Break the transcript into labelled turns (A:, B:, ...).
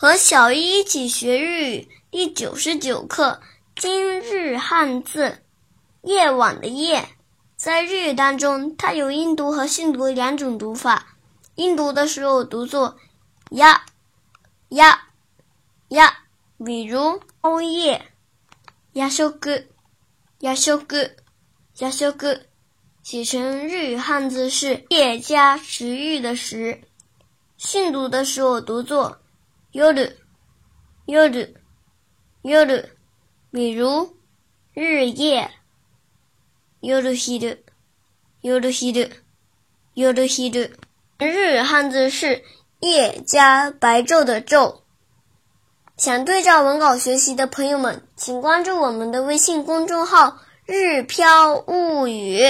A: 和小一一起学日语第九十九课今日汉字“夜晚”的“夜”，在日语当中，它有音读和训读两种读法。音读的时候读作“呀呀呀”，比如熬夜“夜食”“夜食”“夜食”，写成日语汉字是“夜”加食欲的“食”。训读的时候读作。夜、夜、夜，比如日夜、夜昼、夜昼、夜昼。日汉字是夜加白昼的昼。想对照文稿学习的朋友们，请关注我们的微信公众号“日飘物语”。